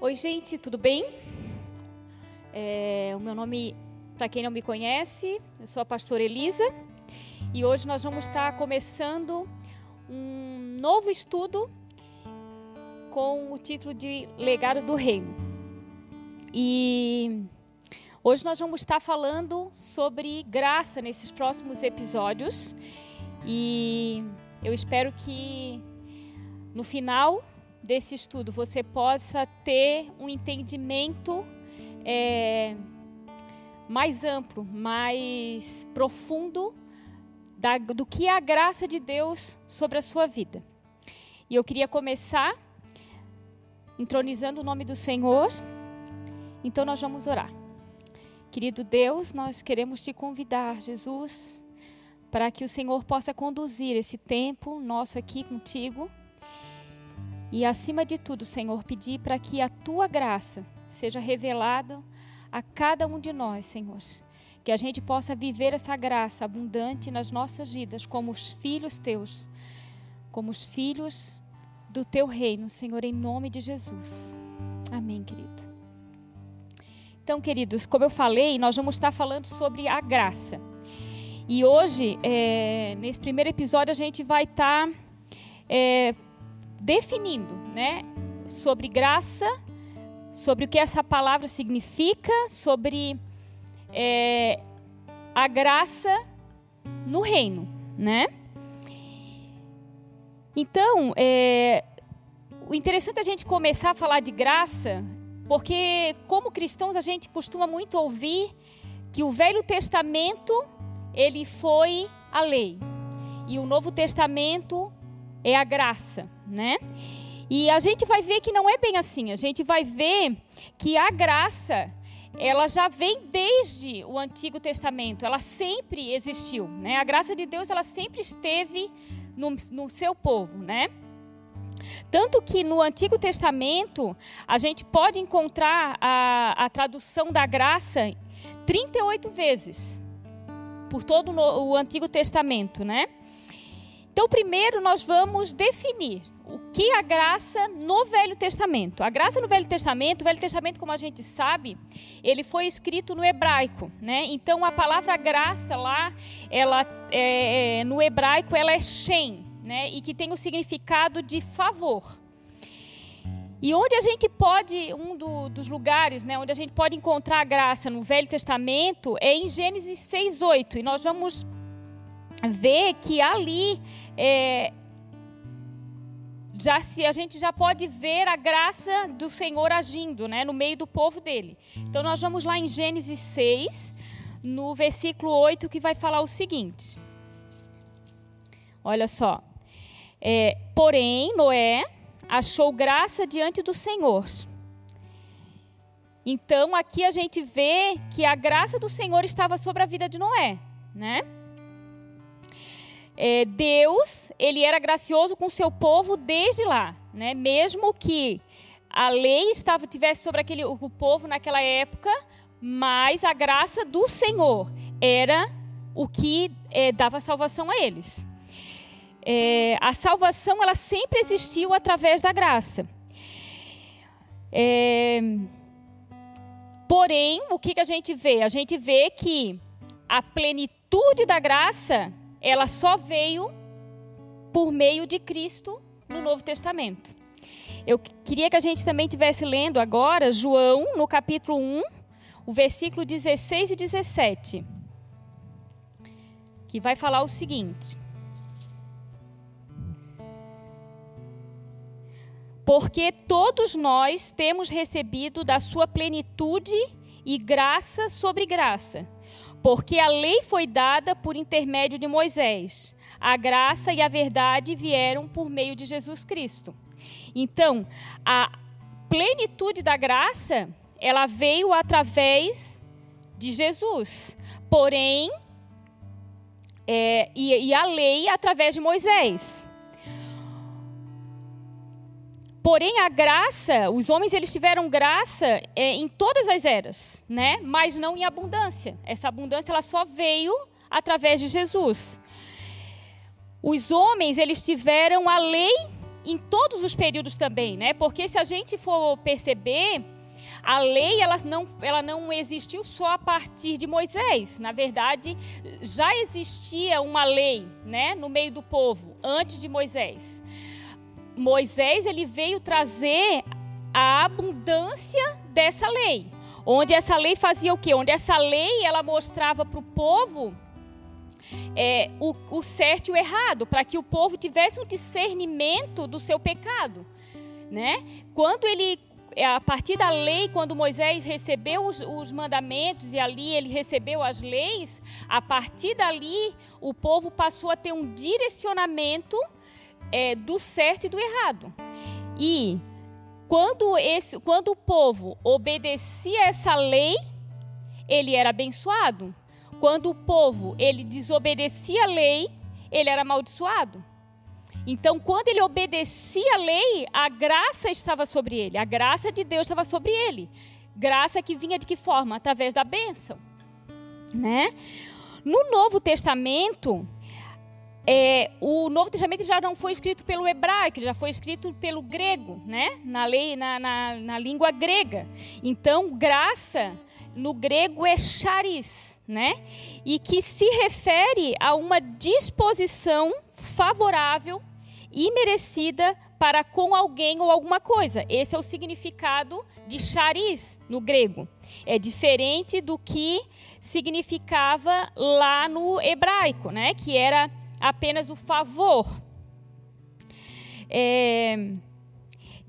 Oi, gente, tudo bem? É, o meu nome, para quem não me conhece, eu sou a pastora Elisa e hoje nós vamos estar começando um novo estudo com o título de Legado do Reino. E hoje nós vamos estar falando sobre graça nesses próximos episódios e eu espero que no final desse estudo você possa ter um entendimento é, mais amplo, mais profundo da, do que é a graça de Deus sobre a sua vida. E eu queria começar entronizando o nome do Senhor. Então nós vamos orar. Querido Deus, nós queremos te convidar, Jesus, para que o Senhor possa conduzir esse tempo nosso aqui contigo e acima de tudo, Senhor, pedir para que a tua graça seja revelada a cada um de nós, Senhor. Que a gente possa viver essa graça abundante nas nossas vidas como os filhos teus, como os filhos do teu reino, Senhor, em nome de Jesus. Amém, querido. Então, queridos, como eu falei, nós vamos estar falando sobre a graça. E hoje, é, nesse primeiro episódio, a gente vai estar é, definindo, né, sobre graça, sobre o que essa palavra significa, sobre é, a graça no reino, né? Então, é, o interessante é a gente começar a falar de graça, porque como cristãos a gente costuma muito ouvir que o Velho Testamento ele foi a lei e o Novo Testamento é a graça, né? E a gente vai ver que não é bem assim. A gente vai ver que a graça ela já vem desde o Antigo Testamento. Ela sempre existiu, né? A graça de Deus ela sempre esteve no, no seu povo, né? Tanto que no Antigo Testamento a gente pode encontrar a, a tradução da graça 38 vezes por todo o Antigo Testamento, né? Então, primeiro nós vamos definir o que a graça no Velho Testamento. A graça no Velho Testamento, o Velho Testamento, como a gente sabe, ele foi escrito no hebraico, né? Então, a palavra graça lá, ela é, é, no hebraico, ela é shem, né? E que tem o significado de favor. E onde a gente pode, um do, dos lugares, né, onde a gente pode encontrar a graça no Velho Testamento é em Gênesis 6:8. E nós vamos ver que ali é, já se a gente já pode ver a graça do Senhor agindo, né, no meio do povo dele. Então nós vamos lá em Gênesis 6, no versículo 8, que vai falar o seguinte. Olha só. É, Porém, Noé achou graça diante do Senhor. Então aqui a gente vê que a graça do Senhor estava sobre a vida de Noé, né? É, Deus ele era gracioso com o seu povo desde lá, né? Mesmo que a lei estava tivesse sobre aquele o povo naquela época, mas a graça do Senhor era o que é, dava salvação a eles. É, a salvação ela sempre existiu através da graça. É, porém, o que, que a gente vê? A gente vê que a plenitude da graça ela só veio por meio de Cristo no Novo Testamento. Eu queria que a gente também tivesse lendo agora João, no capítulo 1, o versículo 16 e 17, que vai falar o seguinte: Porque todos nós temos recebido da sua plenitude e graça sobre graça. Porque a lei foi dada por intermédio de Moisés, a graça e a verdade vieram por meio de Jesus Cristo. Então, a plenitude da graça, ela veio através de Jesus. Porém, é, e, e a lei através de Moisés. Porém, a graça, os homens eles tiveram graça é, em todas as eras, né? Mas não em abundância. Essa abundância ela só veio através de Jesus. Os homens eles tiveram a lei em todos os períodos também, né? Porque se a gente for perceber, a lei ela não, ela não existiu só a partir de Moisés. Na verdade, já existia uma lei, né, no meio do povo antes de Moisés. Moisés ele veio trazer a abundância dessa lei, onde essa lei fazia o quê? Onde essa lei ela mostrava para o povo é, o, o certo e o errado, para que o povo tivesse um discernimento do seu pecado. Né? Quando ele, é, a partir da lei, quando Moisés recebeu os, os mandamentos e ali ele recebeu as leis, a partir dali o povo passou a ter um direcionamento é, do certo e do errado. E quando, esse, quando o povo obedecia essa lei, ele era abençoado. Quando o povo ele desobedecia a lei, ele era amaldiçoado. Então, quando ele obedecia a lei, a graça estava sobre ele, a graça de Deus estava sobre ele. Graça que vinha de que forma? Através da bênção. Né? No Novo Testamento, é, o Novo Testamento já não foi escrito pelo hebraico, já foi escrito pelo grego, né? Na lei, na, na, na língua grega. Então, graça no grego é charis né? E que se refere a uma disposição favorável e merecida para com alguém ou alguma coisa. Esse é o significado de charis no grego. É diferente do que significava lá no hebraico, né? Que era apenas o favor. É,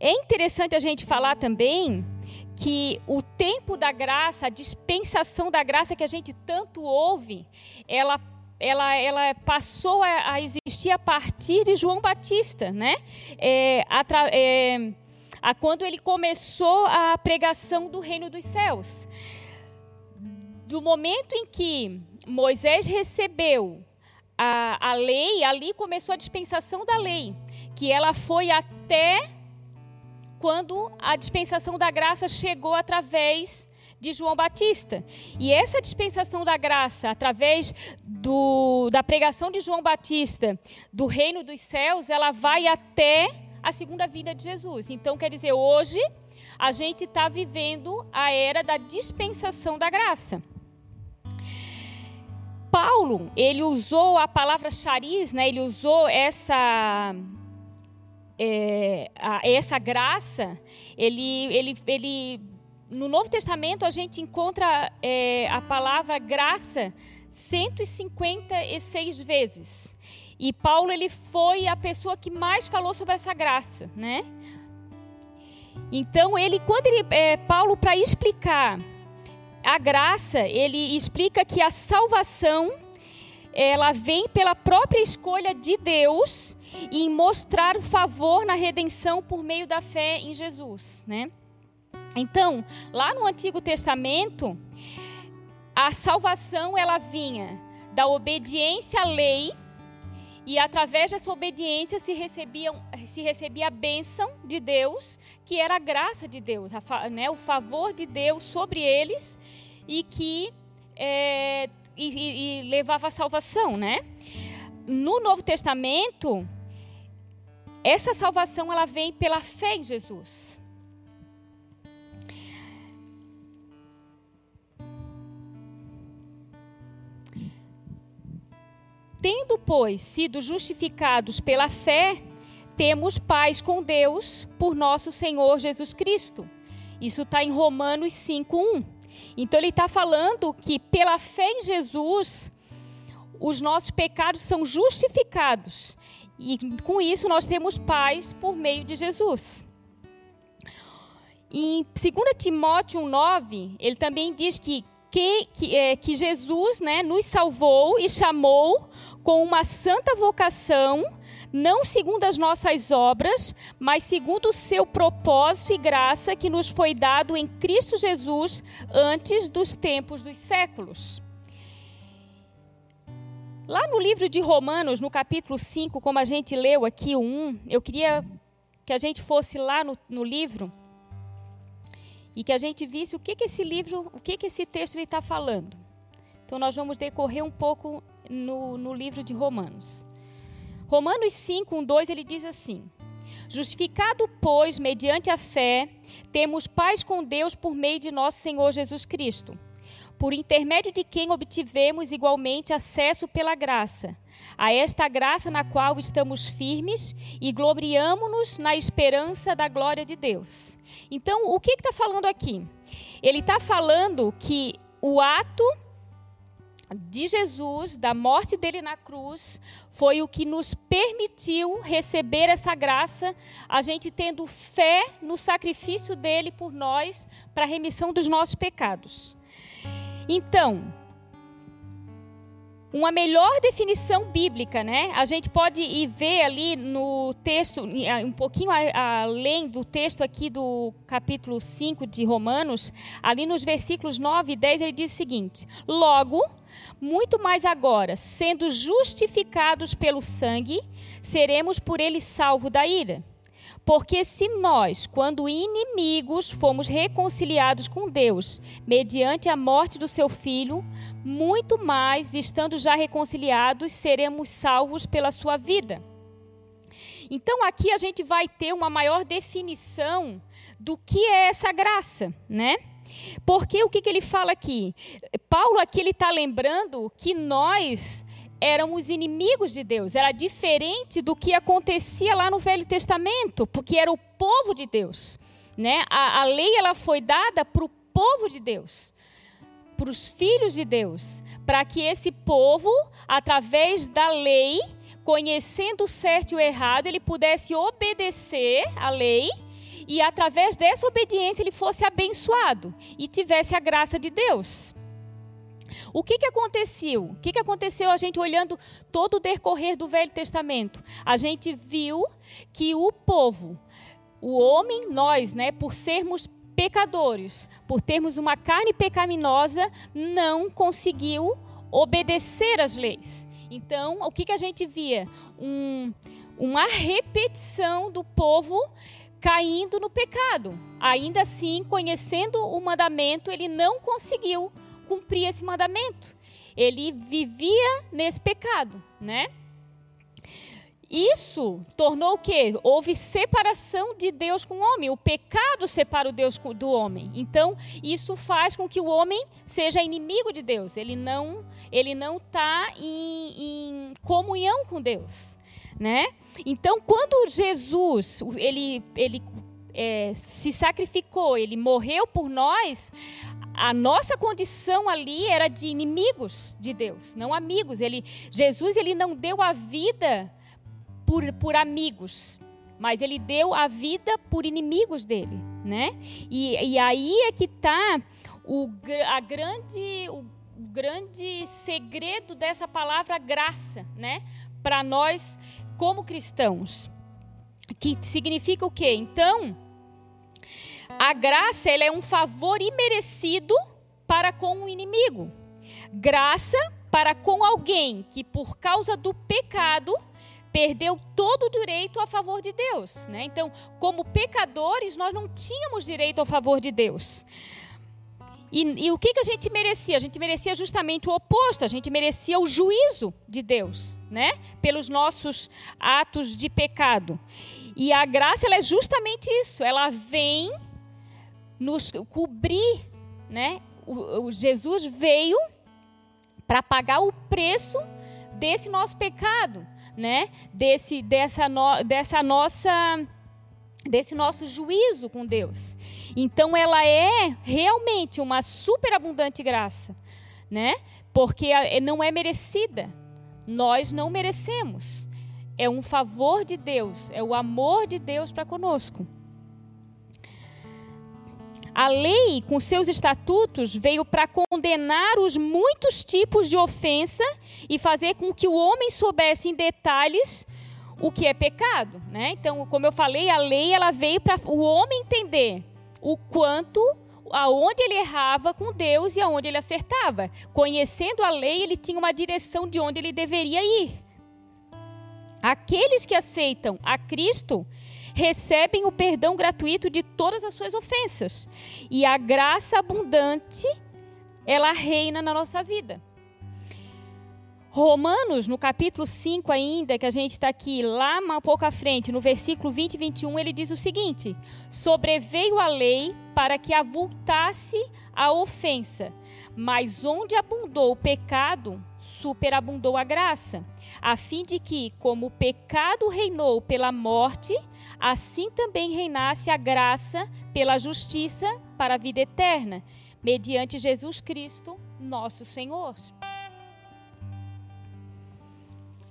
é interessante a gente falar também que o tempo da graça, a dispensação da graça que a gente tanto ouve, ela ela, ela passou a, a existir a partir de João Batista, né? É, a, é, a quando ele começou a pregação do reino dos céus. Do momento em que Moisés recebeu a, a lei, ali começou a dispensação da lei, que ela foi até quando a dispensação da graça chegou através de João Batista. E essa dispensação da graça, através do, da pregação de João Batista, do reino dos céus, ela vai até a segunda vinda de Jesus. Então, quer dizer, hoje a gente está vivendo a era da dispensação da graça. Paulo, ele usou a palavra chariz, né? ele usou essa é, a, essa graça, ele, ele, ele, no Novo Testamento a gente encontra é, a palavra graça 156 vezes. E Paulo ele foi a pessoa que mais falou sobre essa graça, né? Então ele, quando ele, é, Paulo para explicar a graça, ele explica que a salvação ela vem pela própria escolha de Deus em mostrar o favor na redenção por meio da fé em Jesus, né? Então, lá no Antigo Testamento, a salvação ela vinha da obediência à lei e através dessa obediência se recebia, se recebia a bênção de Deus, que era a graça de Deus, a, né, o favor de Deus sobre eles e que é, e, e levava a salvação, né? No Novo Testamento, essa salvação ela vem pela fé em Jesus. Tendo, pois, sido justificados pela fé, temos paz com Deus por nosso Senhor Jesus Cristo. Isso está em Romanos 5,1. Então, ele está falando que pela fé em Jesus, os nossos pecados são justificados. E com isso nós temos paz por meio de Jesus. Em 2 Timóteo 1,9, ele também diz que, que, que, é, que Jesus né, nos salvou e chamou com uma santa vocação, não segundo as nossas obras, mas segundo o seu propósito e graça que nos foi dado em Cristo Jesus antes dos tempos dos séculos. Lá no livro de Romanos, no capítulo 5, como a gente leu aqui o 1, eu queria que a gente fosse lá no, no livro e que a gente visse o que, que esse livro, o que, que esse texto está falando. Então, nós vamos decorrer um pouco no, no livro de Romanos. Romanos 5, 1, 2, ele diz assim: Justificado, pois, mediante a fé, temos paz com Deus por meio de nosso Senhor Jesus Cristo, por intermédio de quem obtivemos igualmente acesso pela graça, a esta graça na qual estamos firmes e gloriamo-nos na esperança da glória de Deus. Então, o que está falando aqui? Ele está falando que o ato de Jesus, da morte dele na cruz, foi o que nos permitiu receber essa graça, a gente tendo fé no sacrifício dele por nós para a remissão dos nossos pecados. Então, uma melhor definição bíblica, né? A gente pode ir ver ali no texto, um pouquinho além do texto aqui do capítulo 5 de Romanos, ali nos versículos 9 e 10, ele diz o seguinte: Logo, muito mais agora, sendo justificados pelo sangue, seremos por ele salvos da ira. Porque se nós, quando inimigos, fomos reconciliados com Deus, mediante a morte do seu filho, muito mais, estando já reconciliados, seremos salvos pela sua vida. Então aqui a gente vai ter uma maior definição do que é essa graça, né? Porque o que, que ele fala aqui? Paulo aqui ele está lembrando que nós éramos inimigos de Deus. Era diferente do que acontecia lá no Velho Testamento, porque era o povo de Deus. Né? A, a lei ela foi dada para o povo de Deus, para os filhos de Deus, para que esse povo, através da lei, conhecendo o certo e o errado, ele pudesse obedecer à lei e através dessa obediência ele fosse abençoado e tivesse a graça de Deus. O que, que aconteceu? O que, que aconteceu a gente olhando todo o decorrer do Velho Testamento? A gente viu que o povo, o homem, nós, né, por sermos pecadores, por termos uma carne pecaminosa, não conseguiu obedecer às leis. Então, o que, que a gente via? Um, uma repetição do povo caindo no pecado. Ainda assim, conhecendo o mandamento, ele não conseguiu cumprir esse mandamento. Ele vivia nesse pecado, né? Isso tornou o quê? Houve separação de Deus com o homem. O pecado separa o Deus do homem. Então, isso faz com que o homem seja inimigo de Deus. Ele não ele não está em, em comunhão com Deus né? Então, quando Jesus ele, ele é, se sacrificou, ele morreu por nós, a nossa condição ali era de inimigos de Deus, não amigos. Ele, Jesus ele não deu a vida por, por amigos, mas ele deu a vida por inimigos dele, né? E, e aí é que está o, a grande, o grande segredo dessa palavra graça, né? Para nós como cristãos. Que significa o quê? Então, a graça ela é um favor imerecido para com o inimigo. Graça para com alguém que por causa do pecado perdeu todo o direito a favor de Deus, né? Então, como pecadores, nós não tínhamos direito ao favor de Deus. E, e, o que, que a gente merecia? A gente merecia justamente o oposto, a gente merecia o juízo de Deus, né? Pelos nossos atos de pecado. E a graça ela é justamente isso, ela vem nos cobrir, né? O, o Jesus veio para pagar o preço desse nosso pecado, né? Desse, dessa, no, dessa nossa desse nosso juízo com Deus. Então ela é realmente uma superabundante graça, né? Porque não é merecida. Nós não merecemos. É um favor de Deus, é o amor de Deus para conosco. A lei, com seus estatutos, veio para condenar os muitos tipos de ofensa e fazer com que o homem soubesse em detalhes o que é pecado, né? Então, como eu falei, a lei ela veio para o homem entender o quanto aonde ele errava com Deus e aonde ele acertava. Conhecendo a lei, ele tinha uma direção de onde ele deveria ir. Aqueles que aceitam a Cristo recebem o perdão gratuito de todas as suas ofensas. E a graça abundante, ela reina na nossa vida. Romanos, no capítulo 5 ainda, que a gente está aqui, lá um pouco à frente, no versículo 20 e 21, ele diz o seguinte: Sobreveio a lei para que avultasse a ofensa, mas onde abundou o pecado, superabundou a graça, a fim de que, como o pecado reinou pela morte, assim também reinasse a graça pela justiça para a vida eterna, mediante Jesus Cristo, nosso Senhor.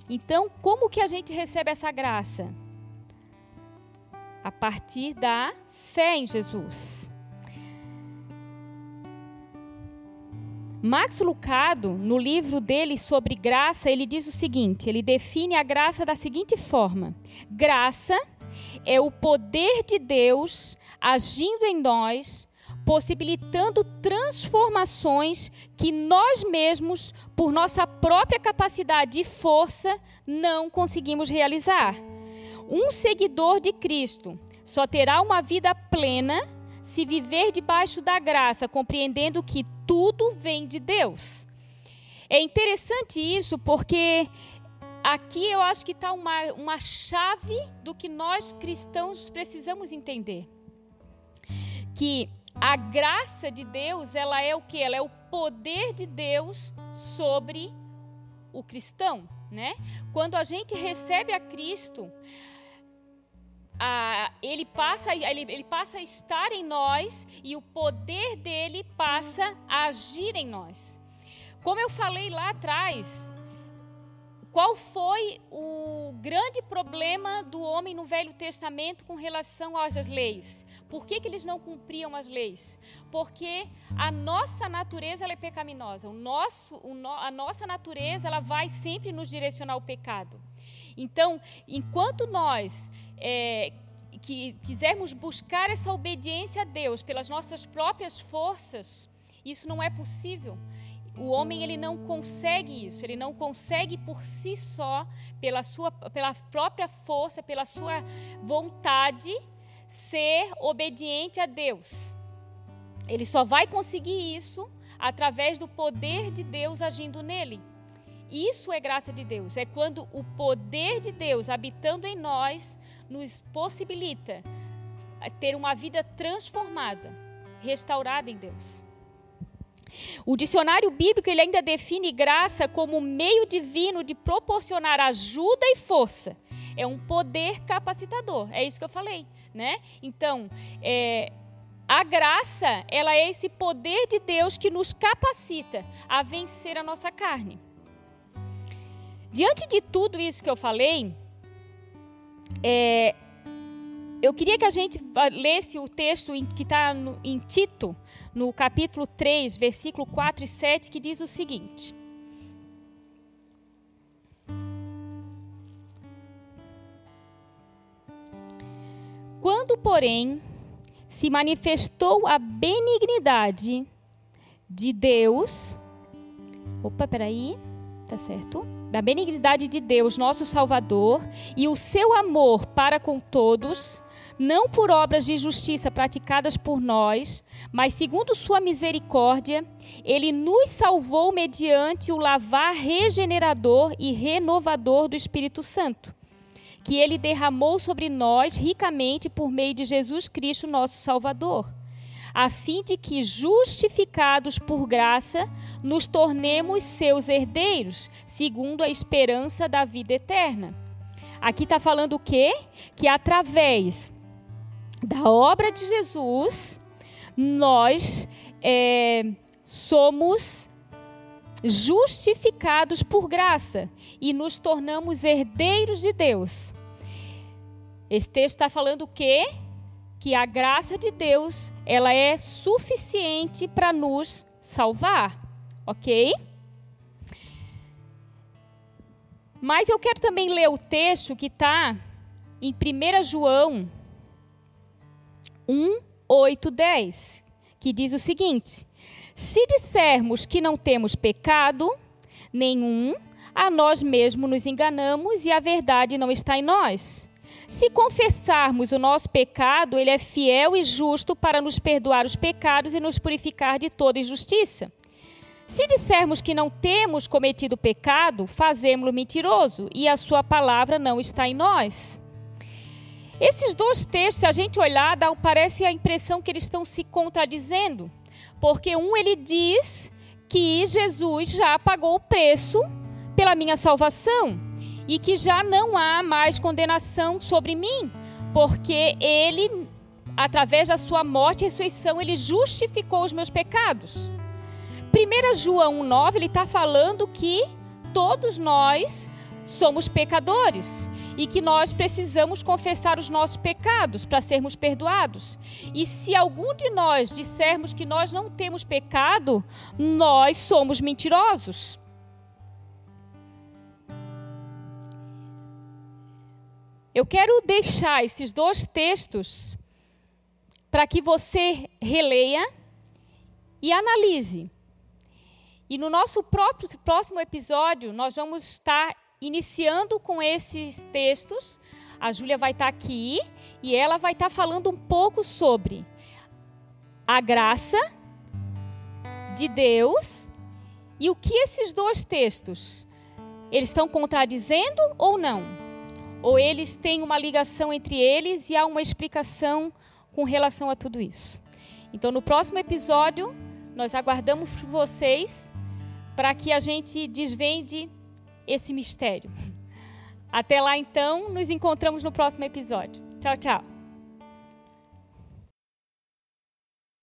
Então, como que a gente recebe essa graça? A partir da fé em Jesus. Max Lucado, no livro dele sobre graça, ele diz o seguinte: ele define a graça da seguinte forma: graça é o poder de Deus agindo em nós possibilitando transformações que nós mesmos, por nossa própria capacidade e força, não conseguimos realizar. Um seguidor de Cristo só terá uma vida plena se viver debaixo da graça, compreendendo que tudo vem de Deus. É interessante isso porque aqui eu acho que está uma, uma chave do que nós cristãos precisamos entender. Que a graça de Deus, ela é o que? Ela é o poder de Deus sobre o cristão, né? Quando a gente recebe a Cristo, a, ele, passa, ele, ele passa a estar em nós e o poder dele passa a agir em nós. Como eu falei lá atrás, qual foi o grande problema do homem no Velho Testamento com relação às leis? Por que, que eles não cumpriam as leis? Porque a nossa natureza é pecaminosa. O nosso, o no, a nossa natureza ela vai sempre nos direcionar ao pecado. Então, enquanto nós é, que quisermos buscar essa obediência a Deus pelas nossas próprias forças, isso não é possível. O homem ele não consegue isso, ele não consegue por si só, pela sua pela própria força, pela sua vontade ser obediente a Deus. Ele só vai conseguir isso através do poder de Deus agindo nele. Isso é graça de Deus, é quando o poder de Deus habitando em nós nos possibilita ter uma vida transformada, restaurada em Deus. O dicionário bíblico ele ainda define graça como meio divino de proporcionar ajuda e força. É um poder capacitador. É isso que eu falei, né? Então, é, a graça, ela é esse poder de Deus que nos capacita a vencer a nossa carne. Diante de tudo isso que eu falei, é, eu queria que a gente lesse o texto que está em Tito, no capítulo 3, versículo 4 e 7, que diz o seguinte. Quando, porém, se manifestou a benignidade de Deus. Opa, peraí, tá certo? Da benignidade de Deus, nosso Salvador, e o seu amor para com todos não por obras de justiça praticadas por nós, mas segundo sua misericórdia, ele nos salvou mediante o lavar regenerador e renovador do Espírito Santo, que ele derramou sobre nós ricamente por meio de Jesus Cristo, nosso Salvador, a fim de que, justificados por graça, nos tornemos seus herdeiros, segundo a esperança da vida eterna. Aqui está falando o quê? Que através da obra de Jesus, nós é, somos justificados por graça e nos tornamos herdeiros de Deus. Esse texto está falando o quê? Que a graça de Deus ela é suficiente para nos salvar, ok? Mas eu quero também ler o texto que está em 1 João 1, 8, 10, que diz o seguinte: Se dissermos que não temos pecado nenhum, a nós mesmos nos enganamos e a verdade não está em nós. Se confessarmos o nosso pecado, ele é fiel e justo para nos perdoar os pecados e nos purificar de toda injustiça. Se dissermos que não temos cometido pecado, fazemos-lo mentiroso e a sua palavra não está em nós. Esses dois textos, se a gente olhar, dá, parece a impressão que eles estão se contradizendo. Porque um ele diz que Jesus já pagou o preço pela minha salvação e que já não há mais condenação sobre mim, porque ele, através da sua morte e ressurreição, ele justificou os meus pecados. 1 João 1,9 ele está falando que todos nós somos pecadores e que nós precisamos confessar os nossos pecados para sermos perdoados. E se algum de nós dissermos que nós não temos pecado, nós somos mentirosos. Eu quero deixar esses dois textos para que você releia e analise. E no nosso próprio, próximo episódio, nós vamos estar iniciando com esses textos. A Júlia vai estar aqui e ela vai estar falando um pouco sobre a graça de Deus e o que esses dois textos eles estão contradizendo ou não? Ou eles têm uma ligação entre eles e há uma explicação com relação a tudo isso? Então, no próximo episódio, nós aguardamos vocês para que a gente desvende esse mistério. Até lá, então, nos encontramos no próximo episódio. Tchau, tchau.